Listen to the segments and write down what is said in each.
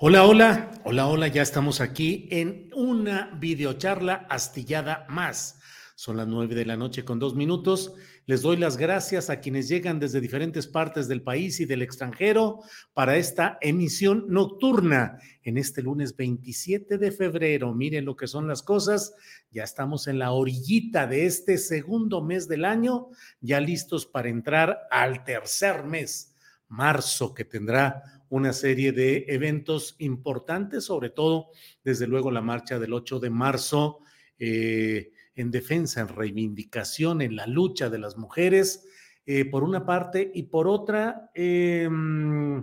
Hola, hola, hola, hola, ya estamos aquí en una videocharla astillada más. Son las nueve de la noche con dos minutos. Les doy las gracias a quienes llegan desde diferentes partes del país y del extranjero para esta emisión nocturna en este lunes 27 de febrero. Miren lo que son las cosas. Ya estamos en la orillita de este segundo mes del año, ya listos para entrar al tercer mes, marzo, que tendrá una serie de eventos importantes, sobre todo, desde luego, la marcha del 8 de marzo eh, en defensa, en reivindicación, en la lucha de las mujeres, eh, por una parte, y por otra, em,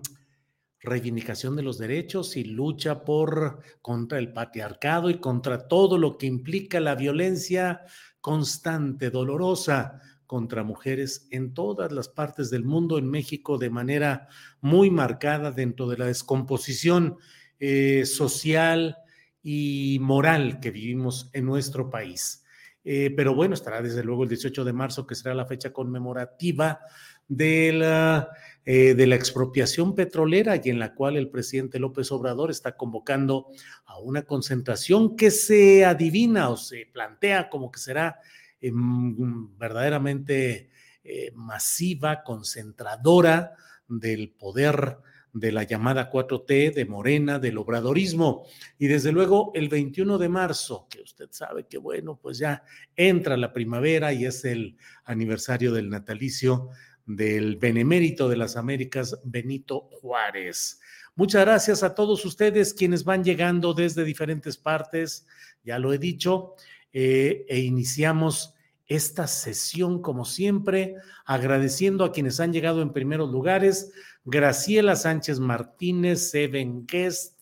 reivindicación de los derechos y lucha por contra el patriarcado y contra todo lo que implica la violencia constante, dolorosa contra mujeres en todas las partes del mundo, en México de manera muy marcada dentro de la descomposición eh, social y moral que vivimos en nuestro país. Eh, pero bueno, estará desde luego el 18 de marzo, que será la fecha conmemorativa de la, eh, de la expropiación petrolera y en la cual el presidente López Obrador está convocando a una concentración que se adivina o se plantea como que será Em, verdaderamente eh, masiva, concentradora del poder de la llamada 4T, de Morena, del obradorismo. Y desde luego el 21 de marzo, que usted sabe que bueno, pues ya entra la primavera y es el aniversario del natalicio del benemérito de las Américas, Benito Juárez. Muchas gracias a todos ustedes quienes van llegando desde diferentes partes, ya lo he dicho, eh, e iniciamos esta sesión, como siempre, agradeciendo a quienes han llegado en primeros lugares, Graciela Sánchez Martínez, Seven Guest,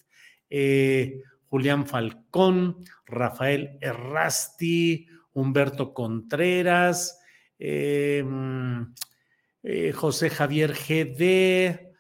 eh, Julián Falcón, Rafael Errasti, Humberto Contreras, eh, eh, José Javier GD,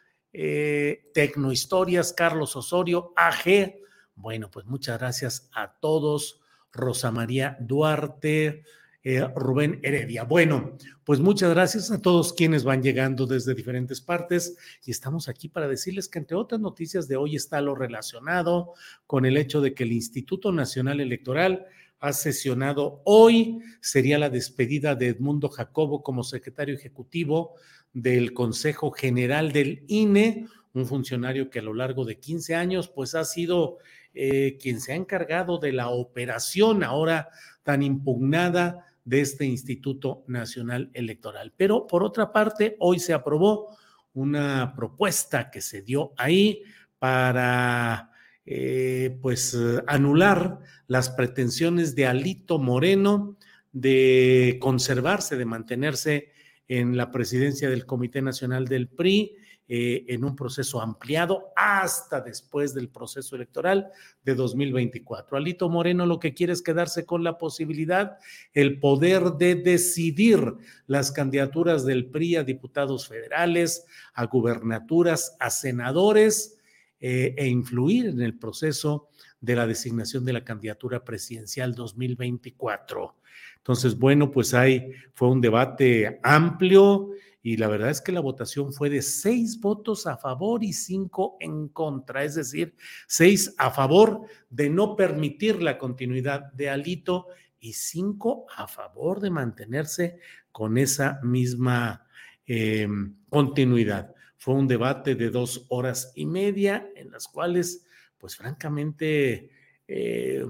Tecnohistorias, Carlos Osorio, AG. Bueno, pues muchas gracias a todos. Rosa María Duarte, eh, Rubén Heredia. Bueno, pues muchas gracias a todos quienes van llegando desde diferentes partes y estamos aquí para decirles que entre otras noticias de hoy está lo relacionado con el hecho de que el Instituto Nacional Electoral ha sesionado hoy, sería la despedida de Edmundo Jacobo como secretario ejecutivo del Consejo General del INE, un funcionario que a lo largo de 15 años pues ha sido eh, quien se ha encargado de la operación ahora tan impugnada de este Instituto Nacional Electoral. Pero por otra parte, hoy se aprobó una propuesta que se dio ahí para eh, pues anular las pretensiones de Alito Moreno de conservarse, de mantenerse en la presidencia del Comité Nacional del PRI eh, en un proceso ampliado hasta después del proceso electoral de 2024. Alito Moreno lo que quiere es quedarse con la posibilidad, el poder de decidir las candidaturas del PRI a diputados federales, a gubernaturas, a senadores eh, e influir en el proceso de la designación de la candidatura presidencial 2024. Entonces, bueno, pues ahí fue un debate amplio y la verdad es que la votación fue de seis votos a favor y cinco en contra, es decir, seis a favor de no permitir la continuidad de Alito y cinco a favor de mantenerse con esa misma eh, continuidad. Fue un debate de dos horas y media en las cuales, pues francamente, eh,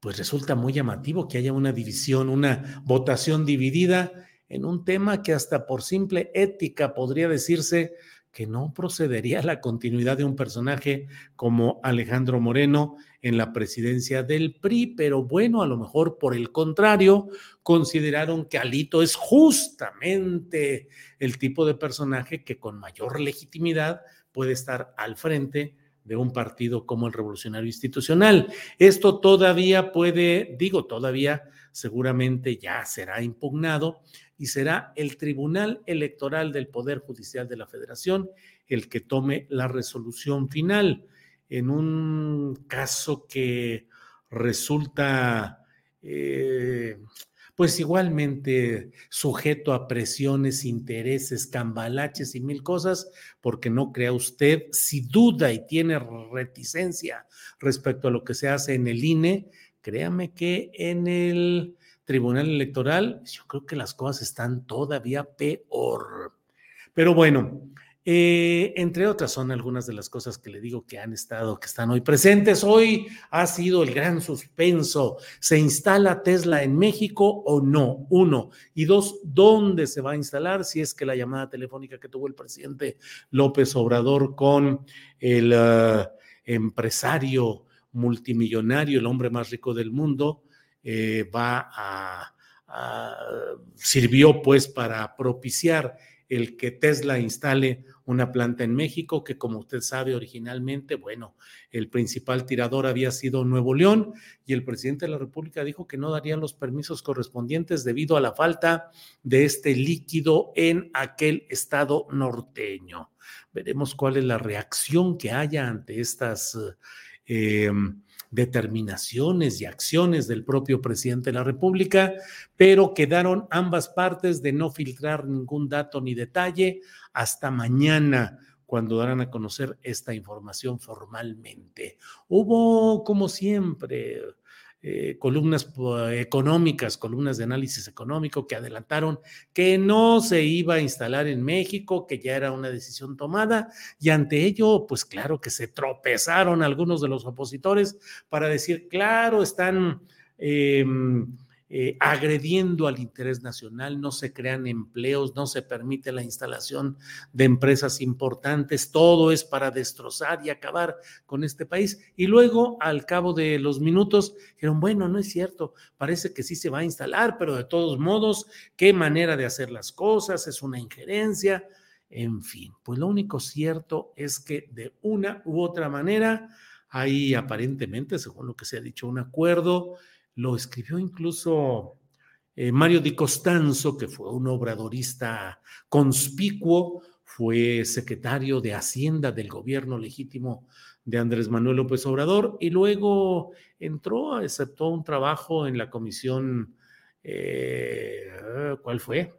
pues resulta muy llamativo que haya una división, una votación dividida en un tema que hasta por simple ética podría decirse que no procedería a la continuidad de un personaje como Alejandro Moreno en la presidencia del PRI, pero bueno, a lo mejor por el contrario, consideraron que Alito es justamente el tipo de personaje que con mayor legitimidad puede estar al frente de un partido como el Revolucionario Institucional. Esto todavía puede, digo, todavía seguramente ya será impugnado y será el Tribunal Electoral del Poder Judicial de la Federación el que tome la resolución final en un caso que resulta eh, pues igualmente sujeto a presiones, intereses, cambalaches y mil cosas, porque no crea usted, si duda y tiene reticencia respecto a lo que se hace en el INE, créame que en el Tribunal Electoral, yo creo que las cosas están todavía peor. Pero bueno, eh, entre otras son algunas de las cosas que le digo que han estado, que están hoy presentes. Hoy ha sido el gran suspenso. ¿Se instala Tesla en México o no? Uno. Y dos, ¿dónde se va a instalar? Si es que la llamada telefónica que tuvo el presidente López Obrador con el uh, empresario multimillonario, el hombre más rico del mundo, eh, va a, sirvió pues para propiciar el que Tesla instale una planta en México, que como usted sabe originalmente, bueno, el principal tirador había sido Nuevo León y el presidente de la República dijo que no daría los permisos correspondientes debido a la falta de este líquido en aquel estado norteño. Veremos cuál es la reacción que haya ante estas... Eh, determinaciones y acciones del propio presidente de la República, pero quedaron ambas partes de no filtrar ningún dato ni detalle hasta mañana cuando darán a conocer esta información formalmente. Hubo, como siempre, eh, columnas económicas, columnas de análisis económico que adelantaron que no se iba a instalar en México, que ya era una decisión tomada, y ante ello, pues claro que se tropezaron algunos de los opositores para decir, claro, están... Eh, eh, agrediendo al interés nacional, no se crean empleos, no se permite la instalación de empresas importantes, todo es para destrozar y acabar con este país. Y luego, al cabo de los minutos, dijeron, bueno, no es cierto, parece que sí se va a instalar, pero de todos modos, qué manera de hacer las cosas, es una injerencia. En fin, pues lo único cierto es que de una u otra manera hay aparentemente, según lo que se ha dicho, un acuerdo lo escribió incluso eh, Mario Di Costanzo, que fue un obradorista conspicuo, fue secretario de Hacienda del gobierno legítimo de Andrés Manuel López Obrador y luego entró, aceptó un trabajo en la comisión, eh, ¿cuál fue?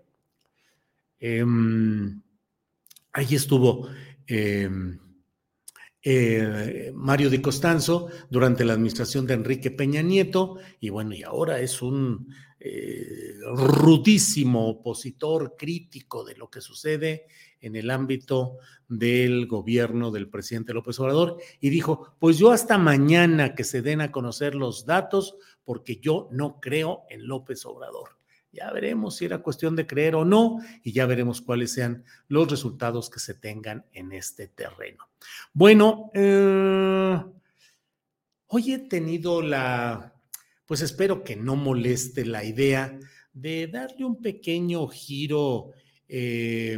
Eh, ahí estuvo. Eh, Mario de Costanzo durante la administración de Enrique Peña Nieto, y bueno, y ahora es un eh, rudísimo opositor crítico de lo que sucede en el ámbito del gobierno del presidente López Obrador, y dijo, pues yo hasta mañana que se den a conocer los datos, porque yo no creo en López Obrador. Ya veremos si era cuestión de creer o no y ya veremos cuáles sean los resultados que se tengan en este terreno. Bueno, eh, hoy he tenido la, pues espero que no moleste la idea de darle un pequeño giro eh,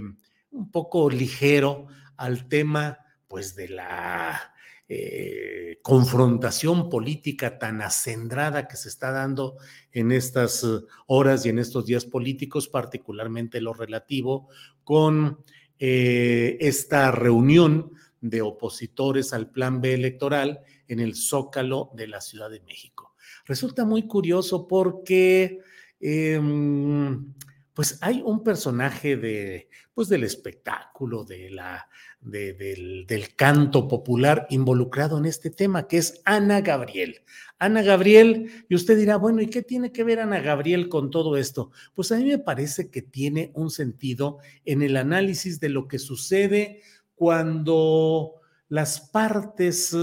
un poco ligero al tema, pues de la eh, confrontación política tan acendrada que se está dando en estas eh, horas y en estos días políticos, particularmente lo relativo con eh, esta reunión de opositores al plan B electoral en el Zócalo de la Ciudad de México. Resulta muy curioso porque, eh, pues hay un personaje de, pues del espectáculo, de la, del, canto popular involucrado en este tema, que es Ana Gabriel. Ana Gabriel, y usted dirá, bueno, ¿y qué tiene que ver Ana Gabriel con todo esto? Pues a mí me parece que tiene un sentido en el análisis de lo que sucede cuando las partes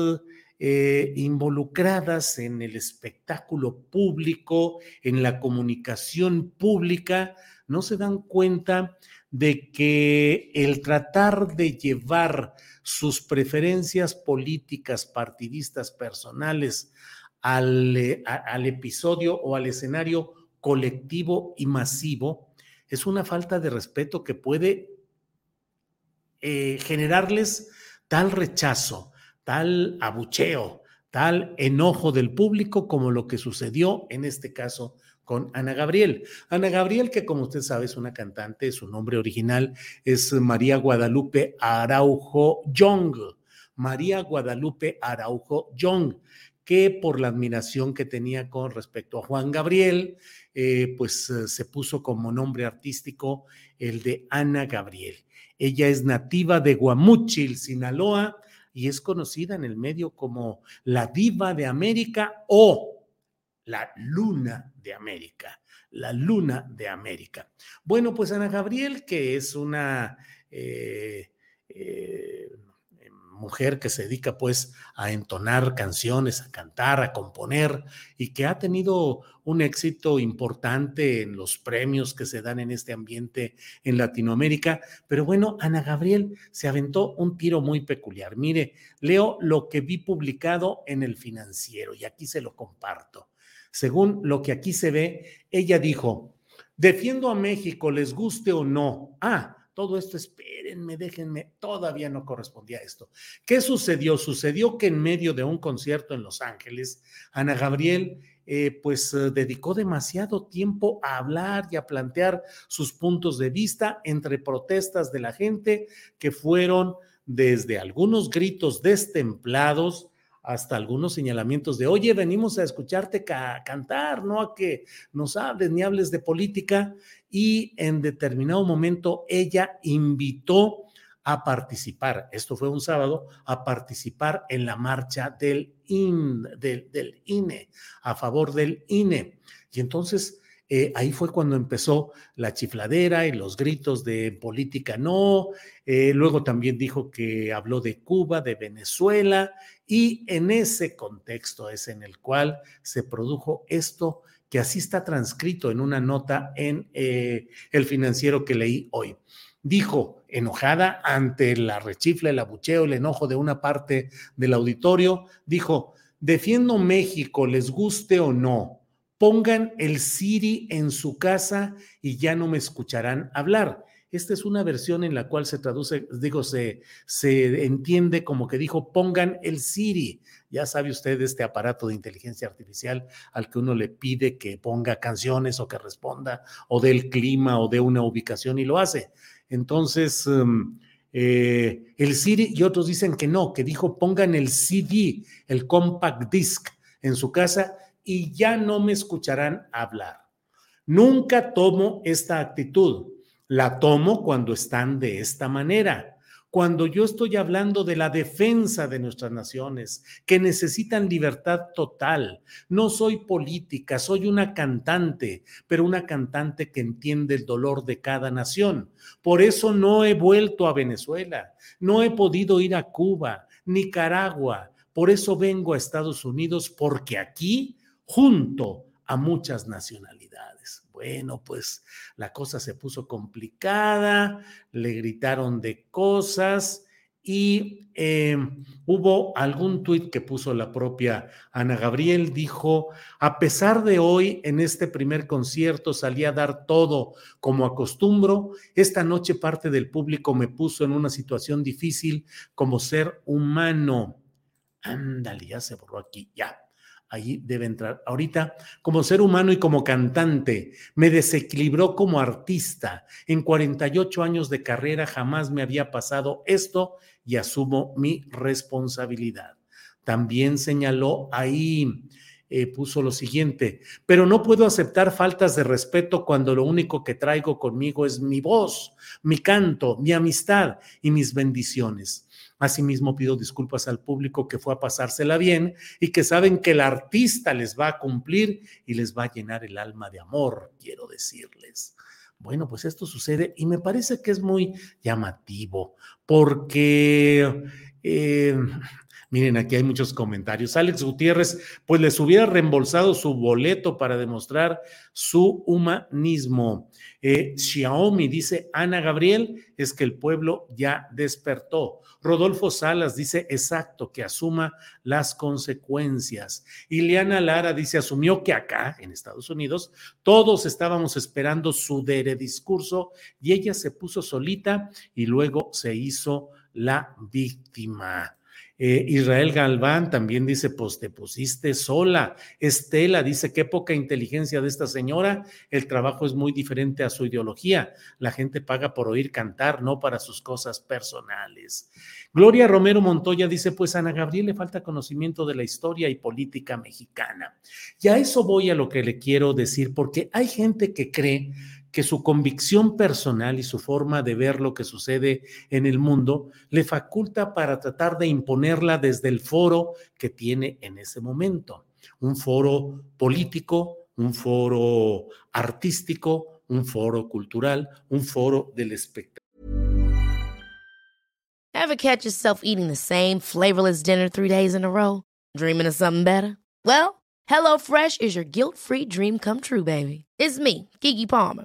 eh, involucradas en el espectáculo público, en la comunicación pública, no se dan cuenta de que el tratar de llevar sus preferencias políticas, partidistas, personales al, eh, al, episodio o al escenario colectivo y masivo es una falta de respeto que puede eh, generarles tal rechazo, tal abucheo, tal enojo del público como lo que sucedió en este caso con Ana Gabriel. Ana Gabriel, que como usted sabe es una cantante, su nombre original es María Guadalupe Araujo Young. María Guadalupe Araujo Young, que por la admiración que tenía con respecto a Juan Gabriel, eh, pues eh, se puso como nombre artístico el de Ana Gabriel. Ella es nativa de Guamúchil, Sinaloa, y es conocida en el medio como la diva de América o la luna de América, la luna de América. Bueno, pues Ana Gabriel, que es una eh, eh, mujer que se dedica pues a entonar canciones, a cantar, a componer y que ha tenido un éxito importante en los premios que se dan en este ambiente en Latinoamérica. Pero bueno, Ana Gabriel se aventó un tiro muy peculiar. Mire, leo lo que vi publicado en el financiero y aquí se lo comparto. Según lo que aquí se ve, ella dijo, defiendo a México, les guste o no. Ah, todo esto, espérenme, déjenme, todavía no correspondía a esto. ¿Qué sucedió? Sucedió que en medio de un concierto en Los Ángeles, Ana Gabriel eh, pues eh, dedicó demasiado tiempo a hablar y a plantear sus puntos de vista entre protestas de la gente que fueron desde algunos gritos destemplados hasta algunos señalamientos de, oye, venimos a escucharte cantar, no a que nos hables ni hables de política. Y en determinado momento ella invitó a participar, esto fue un sábado, a participar en la marcha del, del, INE, a favor del INE. Y entonces eh, ahí fue cuando empezó la chifladera y los gritos de política no. Eh, luego también dijo que habló de Cuba, de Venezuela, y en ese contexto es en el cual se produjo esto que así está transcrito en una nota en eh, el financiero que leí hoy. Dijo, enojada ante la rechifla, el abucheo, el enojo de una parte del auditorio, dijo, defiendo México, les guste o no, pongan el Siri en su casa y ya no me escucharán hablar. Esta es una versión en la cual se traduce, digo, se, se entiende como que dijo, pongan el Siri. Ya sabe usted este aparato de inteligencia artificial al que uno le pide que ponga canciones o que responda o del clima o de una ubicación y lo hace. Entonces, em, eh, el Siri y otros dicen que no, que dijo pongan el CD, el compact disc en su casa y ya no me escucharán hablar. Nunca tomo esta actitud. La tomo cuando están de esta manera. Cuando yo estoy hablando de la defensa de nuestras naciones, que necesitan libertad total. No soy política, soy una cantante, pero una cantante que entiende el dolor de cada nación. Por eso no he vuelto a Venezuela, no he podido ir a Cuba, Nicaragua. Por eso vengo a Estados Unidos, porque aquí junto a muchas nacionalidades. Bueno, pues la cosa se puso complicada, le gritaron de cosas y eh, hubo algún tuit que puso la propia Ana Gabriel, dijo, a pesar de hoy en este primer concierto salí a dar todo como acostumbro, esta noche parte del público me puso en una situación difícil como ser humano. Ándale, ya se borró aquí, ya Allí debe entrar. Ahorita, como ser humano y como cantante, me desequilibró como artista. En 48 años de carrera jamás me había pasado esto y asumo mi responsabilidad. También señaló ahí eh, puso lo siguiente, pero no puedo aceptar faltas de respeto cuando lo único que traigo conmigo es mi voz, mi canto, mi amistad y mis bendiciones. Asimismo, pido disculpas al público que fue a pasársela bien y que saben que el artista les va a cumplir y les va a llenar el alma de amor, quiero decirles. Bueno, pues esto sucede y me parece que es muy llamativo porque eh, Miren, aquí hay muchos comentarios. Alex Gutiérrez, pues les hubiera reembolsado su boleto para demostrar su humanismo. Eh, Xiaomi dice, Ana Gabriel, es que el pueblo ya despertó. Rodolfo Salas dice, exacto, que asuma las consecuencias. Ileana Lara dice, asumió que acá, en Estados Unidos, todos estábamos esperando su dere discurso y ella se puso solita y luego se hizo la víctima. Eh, Israel Galván también dice, pues te pusiste sola. Estela dice, qué poca inteligencia de esta señora. El trabajo es muy diferente a su ideología. La gente paga por oír cantar, no para sus cosas personales. Gloria Romero Montoya dice, pues Ana Gabriel le falta conocimiento de la historia y política mexicana. Y a eso voy a lo que le quiero decir, porque hay gente que cree que su convicción personal y su forma de ver lo que sucede en el mundo le faculta para tratar de imponerla desde el foro que tiene en ese momento. Un foro político, un foro artístico, un foro cultural, un foro del espectáculo. Ever catch yourself eating the same flavorless dinner three days in a row? Dreaming of something better? Well, HelloFresh is your guilt-free dream come true, baby. It's me, Kiki Palmer.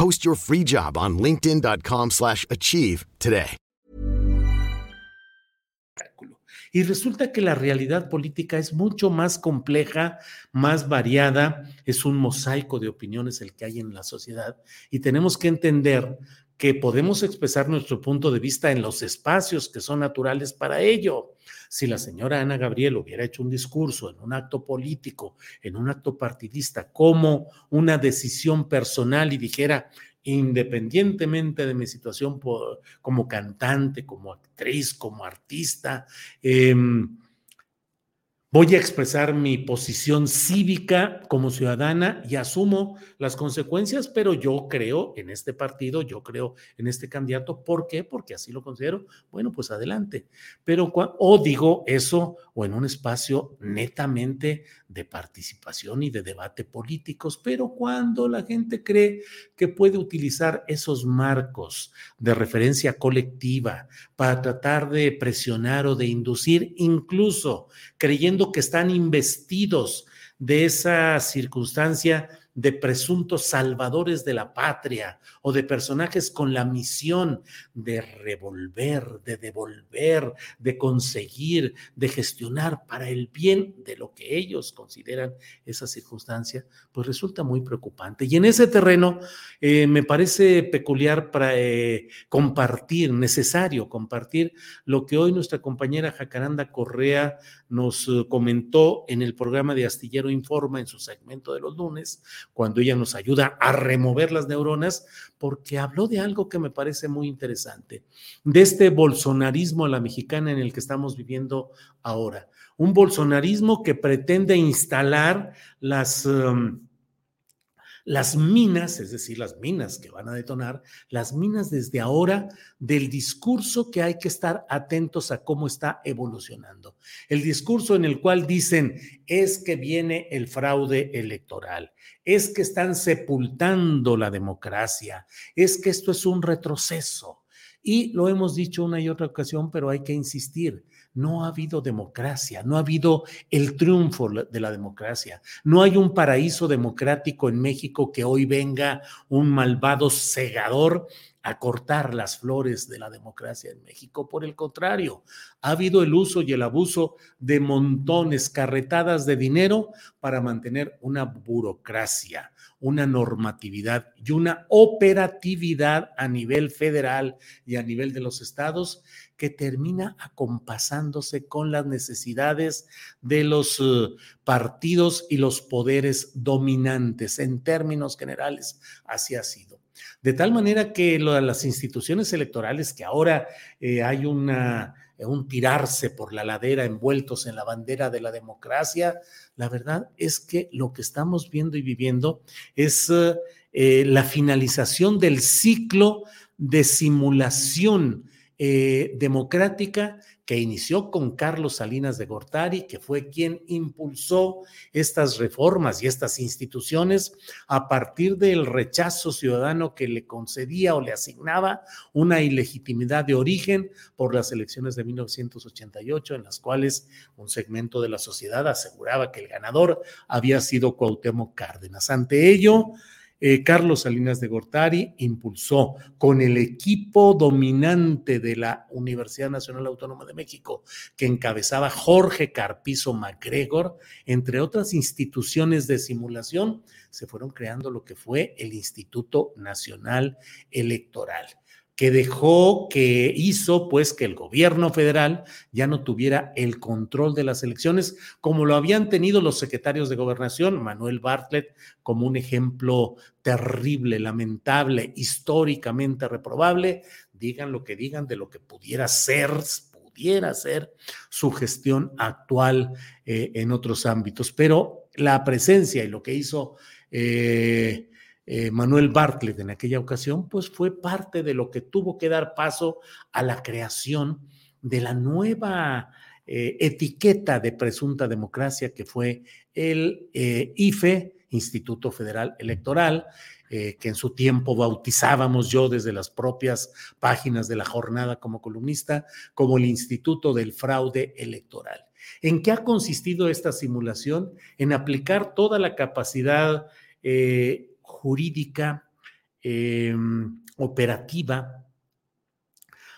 Post your free job on linkedin.com/achieve today. Y resulta que la realidad política es mucho más compleja, más variada, es un mosaico de opiniones el que hay en la sociedad. Y tenemos que entender que podemos expresar nuestro punto de vista en los espacios que son naturales para ello. Si la señora Ana Gabriel hubiera hecho un discurso en un acto político, en un acto partidista, como una decisión personal y dijera, independientemente de mi situación como cantante, como actriz, como artista, em, Voy a expresar mi posición cívica como ciudadana y asumo las consecuencias, pero yo creo en este partido, yo creo en este candidato. ¿Por qué? Porque así lo considero. Bueno, pues adelante. Pero, o digo eso, o en un espacio netamente de participación y de debate políticos, pero cuando la gente cree que puede utilizar esos marcos de referencia colectiva para tratar de presionar o de inducir, incluso creyendo que están investidos de esa circunstancia de presuntos salvadores de la patria o de personajes con la misión de revolver, de devolver, de conseguir, de gestionar para el bien de lo que ellos consideran esa circunstancia, pues resulta muy preocupante. Y en ese terreno eh, me parece peculiar para eh, compartir, necesario compartir lo que hoy nuestra compañera Jacaranda Correa nos eh, comentó en el programa de Astillero Informa en su segmento de los lunes, cuando ella nos ayuda a remover las neuronas, porque habló de algo que me parece muy interesante, de este bolsonarismo a la mexicana en el que estamos viviendo ahora. Un bolsonarismo que pretende instalar las... Um, las minas, es decir, las minas que van a detonar, las minas desde ahora del discurso que hay que estar atentos a cómo está evolucionando. El discurso en el cual dicen es que viene el fraude electoral, es que están sepultando la democracia, es que esto es un retroceso. Y lo hemos dicho una y otra ocasión, pero hay que insistir. No ha habido democracia, no ha habido el triunfo de la democracia. No hay un paraíso democrático en México que hoy venga un malvado segador a cortar las flores de la democracia en México. Por el contrario, ha habido el uso y el abuso de montones, carretadas de dinero para mantener una burocracia, una normatividad y una operatividad a nivel federal y a nivel de los estados que termina acompasándose con las necesidades de los eh, partidos y los poderes dominantes. En términos generales, así ha sido. De tal manera que las instituciones electorales, que ahora eh, hay una, un tirarse por la ladera envueltos en la bandera de la democracia, la verdad es que lo que estamos viendo y viviendo es eh, la finalización del ciclo de simulación eh, democrática que inició con Carlos Salinas de Gortari, que fue quien impulsó estas reformas y estas instituciones a partir del rechazo ciudadano que le concedía o le asignaba una ilegitimidad de origen por las elecciones de 1988, en las cuales un segmento de la sociedad aseguraba que el ganador había sido Cuauhtémoc Cárdenas. Ante ello, eh, Carlos Salinas de Gortari impulsó con el equipo dominante de la Universidad Nacional Autónoma de México, que encabezaba Jorge Carpizo MacGregor, entre otras instituciones de simulación, se fueron creando lo que fue el Instituto Nacional Electoral que dejó, que hizo pues que el gobierno federal ya no tuviera el control de las elecciones como lo habían tenido los secretarios de gobernación, Manuel Bartlett como un ejemplo terrible, lamentable, históricamente reprobable, digan lo que digan de lo que pudiera ser pudiera ser su gestión actual eh, en otros ámbitos, pero la presencia y lo que hizo eh, eh, Manuel Bartlett en aquella ocasión, pues fue parte de lo que tuvo que dar paso a la creación de la nueva eh, etiqueta de presunta democracia que fue el eh, IFE, Instituto Federal Electoral, que en su tiempo bautizábamos yo desde las propias páginas de la jornada como columnista, como el Instituto del Fraude Electoral. ¿En qué ha consistido esta simulación? En aplicar toda la capacidad jurídica em, operativa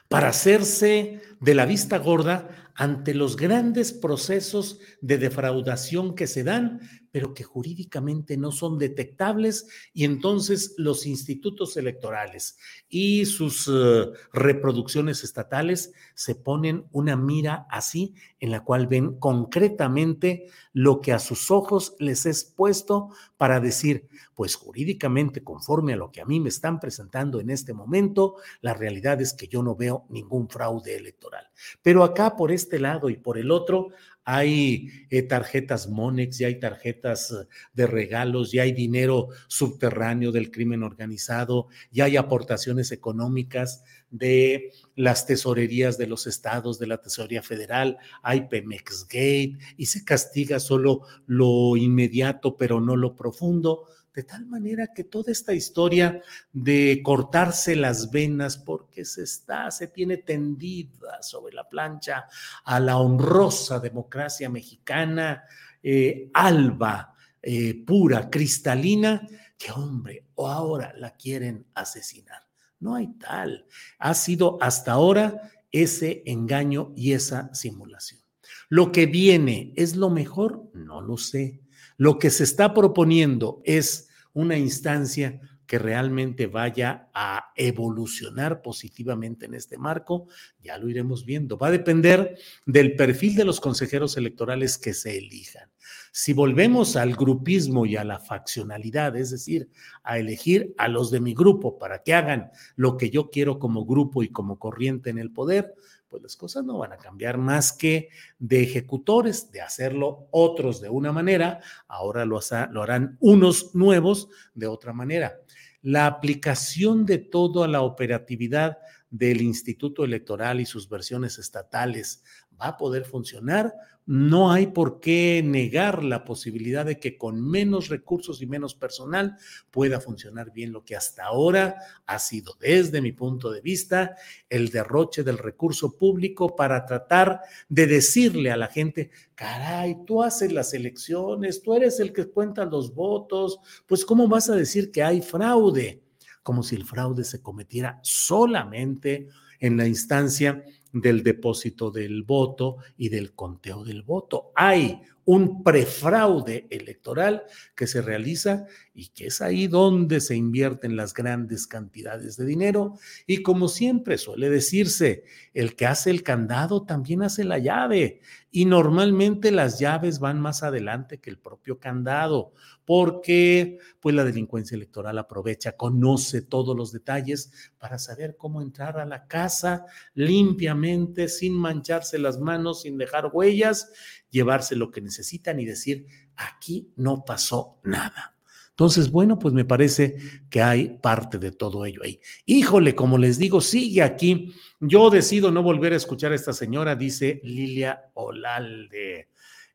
para hacerse de la vista gorda ante los grandes procesos de defraudación que se dan, pero que jurídicamente no son detectables y entonces los institutos electorales y sus eh, reproducciones estatales se ponen una mira así en la cual ven concretamente lo que a sus ojos les es puesto para decir, pues jurídicamente, conforme a lo que a mí me están presentando en este momento, la realidad es que yo no veo ningún fraude electoral. Pero acá por este lado y por el otro hay eh, tarjetas Monex, y hay tarjetas eh, de regalos, y hay dinero subterráneo del crimen organizado, y hay aportaciones económicas de las tesorerías de los estados, de la tesorería federal, hay Pemex Gate, y se castiga solo lo inmediato, pero no lo profundo de tal manera que toda esta historia de cortarse las venas porque se está, se tiene tendida sobre la plancha a la honrosa democracia mexicana, eh, alba, eh, pura, cristalina, que hombre, o ahora la quieren asesinar. No hay tal. Ha sido hasta ahora ese engaño y esa simulación. Lo que viene es lo mejor, no lo sé. Lo que se está proponiendo es una instancia que realmente vaya a evolucionar positivamente en este marco, ya lo iremos viendo. Va a depender del perfil de los consejeros electorales que se elijan. Si volvemos al grupismo y a la faccionalidad, es decir, a elegir a los de mi grupo para que hagan lo que yo quiero como grupo y como corriente en el poder, pues las cosas no van a cambiar más que de ejecutores, de hacerlo otros de una manera, ahora lo, harán unos nuevos de otra manera. La aplicación de toda la operatividad del Instituto Electoral y sus versiones estatales va a poder funcionar no hay por qué negar la posibilidad de que con menos recursos y menos personal pueda funcionar bien lo que hasta ahora ha sido, desde mi punto de vista, el derroche del recurso público para tratar de decirle a la gente, caray, tú haces las elecciones, tú eres el que cuenta los votos, pues ¿cómo vas a decir que hay fraude? Como si el fraude se cometiera solamente en la instancia del depósito del voto y del conteo del voto. Hay un prefraude electoral que se realiza y que es ahí donde se invierten las grandes cantidades de dinero. Y como siempre suele decirse, el que hace el candado también hace la llave. Y normalmente las llaves van más adelante que el propio candado, porque pues la delincuencia electoral aprovecha, conoce todos los detalles para saber cómo entrar a la casa limpiamente, sin mancharse las manos, sin dejar huellas, llevarse lo que necesitan y decir, aquí no pasó nada. Entonces, bueno, pues me parece que hay parte de todo ello ahí. Híjole, como les digo, sigue aquí. Yo decido no volver a escuchar a esta señora, dice Lilia Olalde.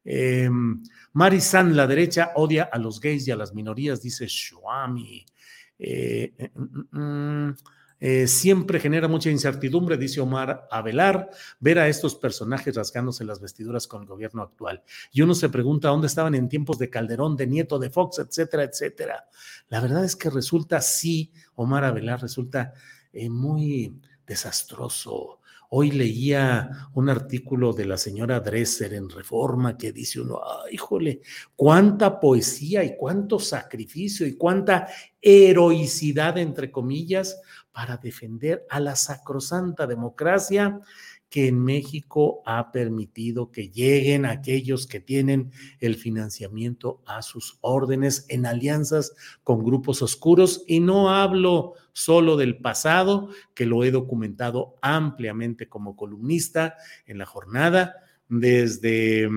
Eh, la derecha odia a los gays y a las minorías, dice Shuami. Eh, eh, mm, mm, mm. Eh, siempre genera mucha incertidumbre, dice Omar Avelar, ver a estos personajes rasgándose las vestiduras con el gobierno actual. Y uno se pregunta dónde estaban en tiempos de Calderón, de Nieto, de Fox, etcétera, etcétera. La verdad es que resulta, sí, Omar Avelar, resulta eh, muy desastroso. Hoy leía un artículo de la señora Dresser en Reforma que dice uno, Ay, híjole, cuánta poesía y cuánto sacrificio y cuánta heroicidad, entre comillas, para defender a la sacrosanta democracia que en México ha permitido que lleguen aquellos que tienen el financiamiento a sus órdenes en alianzas con grupos oscuros. Y no hablo solo del pasado, que lo he documentado ampliamente como columnista en la jornada, desde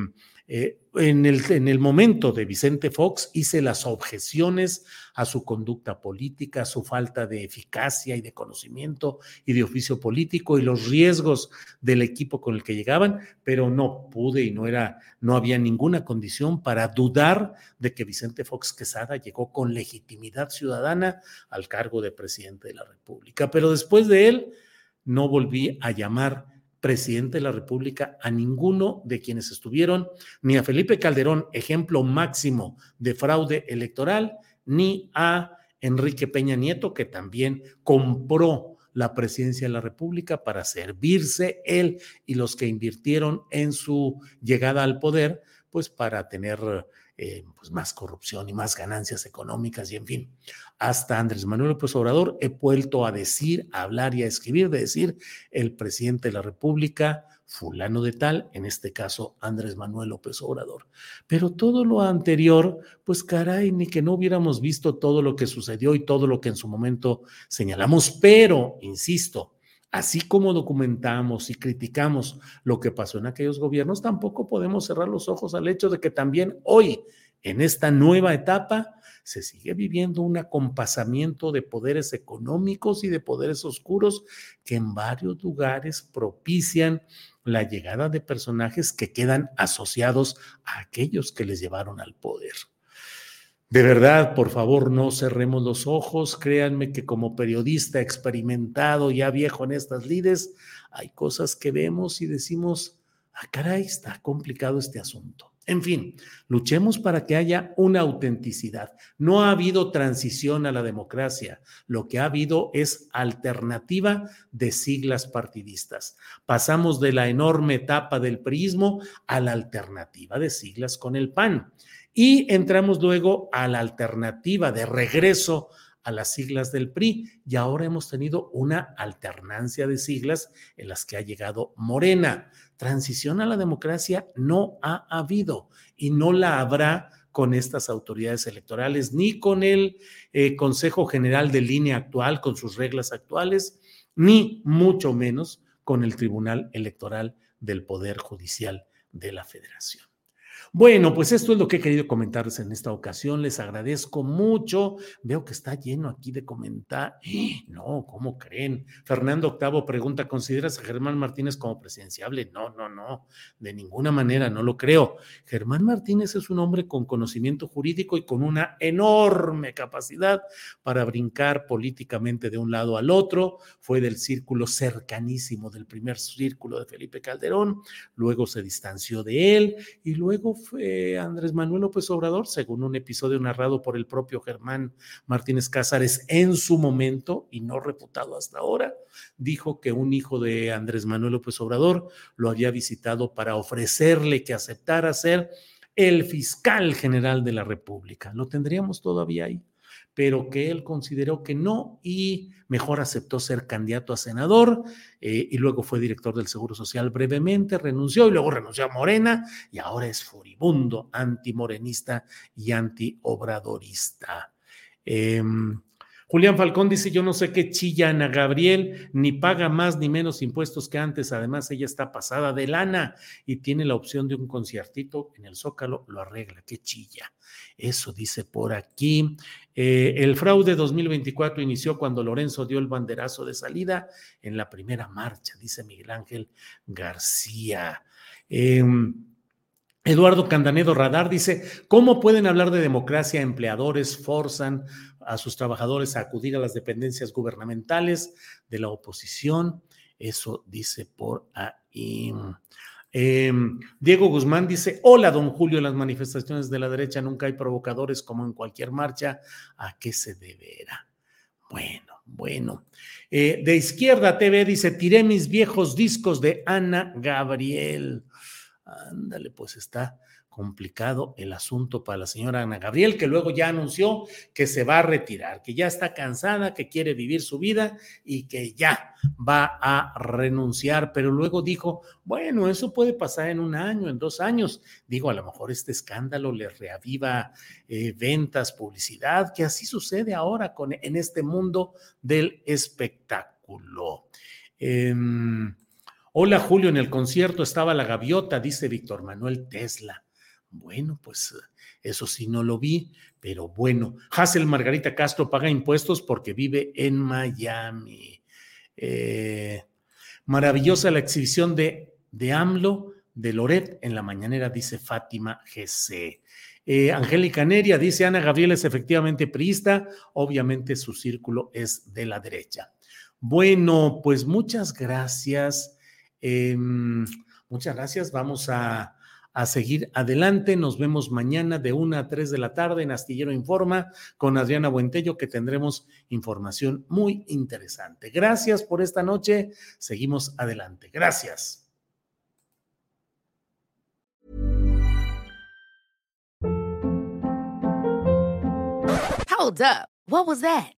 eh, en, el, en el momento de Vicente Fox hice las objeciones a su conducta política, a su falta de eficacia y de conocimiento y de oficio político y los riesgos del equipo con el que llegaban, pero no pude y no era, no había ninguna condición para dudar de que Vicente Fox Quesada llegó con legitimidad ciudadana al cargo de presidente de la República. Pero después de él, no volví a llamar presidente de la República a ninguno de quienes estuvieron, ni a Felipe Calderón, ejemplo máximo de fraude electoral, ni a Enrique Peña Nieto, que también compró la presidencia de la República para servirse él y los que invirtieron en su llegada al poder, pues para tener eh, pues más corrupción y más ganancias económicas y en fin, hasta Andrés Manuel López Obrador he vuelto a decir, a hablar y a escribir, de decir el presidente de la República, fulano de tal, en este caso Andrés Manuel López Obrador. Pero todo lo anterior, pues caray, ni que no hubiéramos visto todo lo que sucedió y todo lo que en su momento señalamos, pero, insisto, así como documentamos y criticamos lo que pasó en aquellos gobiernos, tampoco podemos cerrar los ojos al hecho de que también hoy, en esta nueva etapa, se sigue viviendo un acompasamiento de poderes económicos y de poderes oscuros que en varios lugares propician la llegada de personajes que quedan asociados a aquellos que les llevaron al poder. De verdad, por favor, no cerremos los ojos. Créanme que como periodista experimentado, ya viejo en estas lides, hay cosas que vemos y decimos, ah, caray, está complicado este asunto. En fin, luchemos para que haya una autenticidad. No ha habido transición a la democracia, lo que ha habido es alternativa de siglas partidistas. Pasamos de la enorme etapa del prismo a la alternativa de siglas con el PAN. Y entramos luego a la alternativa de regreso a las siglas del PRI y ahora hemos tenido una alternancia de siglas en las que ha llegado Morena. Transición a la democracia no ha habido y no la habrá con estas autoridades electorales, ni con el eh, Consejo General de Línea actual, con sus reglas actuales, ni mucho menos con el Tribunal Electoral del Poder Judicial de la Federación. Bueno, pues esto es lo que he querido comentarles en esta ocasión. Les agradezco mucho. Veo que está lleno aquí de comentar. No, ¿cómo creen? Fernando Octavo pregunta, ¿consideras a Germán Martínez como presidenciable? No, no, no, de ninguna manera, no lo creo. Germán Martínez es un hombre con conocimiento jurídico y con una enorme capacidad para brincar políticamente de un lado al otro. Fue del círculo cercanísimo del primer círculo de Felipe Calderón, luego se distanció de él y luego fue Andrés Manuel López Obrador, según un episodio narrado por el propio Germán Martínez Cázares en su momento y no reputado hasta ahora, dijo que un hijo de Andrés Manuel López Obrador lo había visitado para ofrecerle que aceptara ser el fiscal general de la República. Lo tendríamos todavía ahí pero que él consideró que no y mejor aceptó ser candidato a senador eh, y luego fue director del Seguro Social brevemente, renunció y luego renunció a Morena y ahora es furibundo, antimorenista y antiobradorista. Eh, Julián Falcón dice, yo no sé qué chilla Ana Gabriel, ni paga más ni menos impuestos que antes. Además, ella está pasada de lana y tiene la opción de un conciertito en el Zócalo, lo arregla, qué chilla. Eso dice por aquí. Eh, el fraude 2024 inició cuando Lorenzo dio el banderazo de salida en la primera marcha, dice Miguel Ángel García. Em, Eduardo Candanedo Radar dice, ¿cómo pueden hablar de democracia? Empleadores forzan a sus trabajadores a acudir a las dependencias gubernamentales de la oposición. Eso dice por ahí. Em, Diego Guzmán dice, hola, don Julio, las manifestaciones de la derecha nunca hay provocadores como en cualquier marcha. ¿A qué se deberá? Bueno, bueno. Eh, de izquierda TV dice, tiré mis viejos discos de Ana Gabriel. Ándale, pues está complicado el asunto para la señora Ana Gabriel, que luego ya anunció que se va a retirar, que ya está cansada, que quiere vivir su vida y que ya va a renunciar, pero luego dijo, bueno, eso puede pasar en un año, en dos años. Digo, a lo mejor este escándalo le reaviva eh, ventas, publicidad, que así sucede ahora con, en este mundo del espectáculo. Em, Hola Julio, en el concierto estaba la gaviota, dice Víctor Manuel Tesla. Bueno, pues eso sí no lo vi, pero bueno. Hazel Margarita Castro paga impuestos porque vive en Miami. Eh, maravillosa la exhibición de, de AMLO de Loret en la mañanera, dice Fátima GC. Eh, Angélica Neria dice, Ana Gabriel es efectivamente priista, obviamente su círculo es de la derecha. Bueno, pues muchas gracias. Em, muchas gracias. Vamos a a seguir adelante. Nos vemos mañana de 1 a 3 de la tarde en Astillero Informa con Adriana Buentello, que tendremos información muy interesante. Gracias por esta noche. Seguimos adelante. Gracias. Hold up. What was that?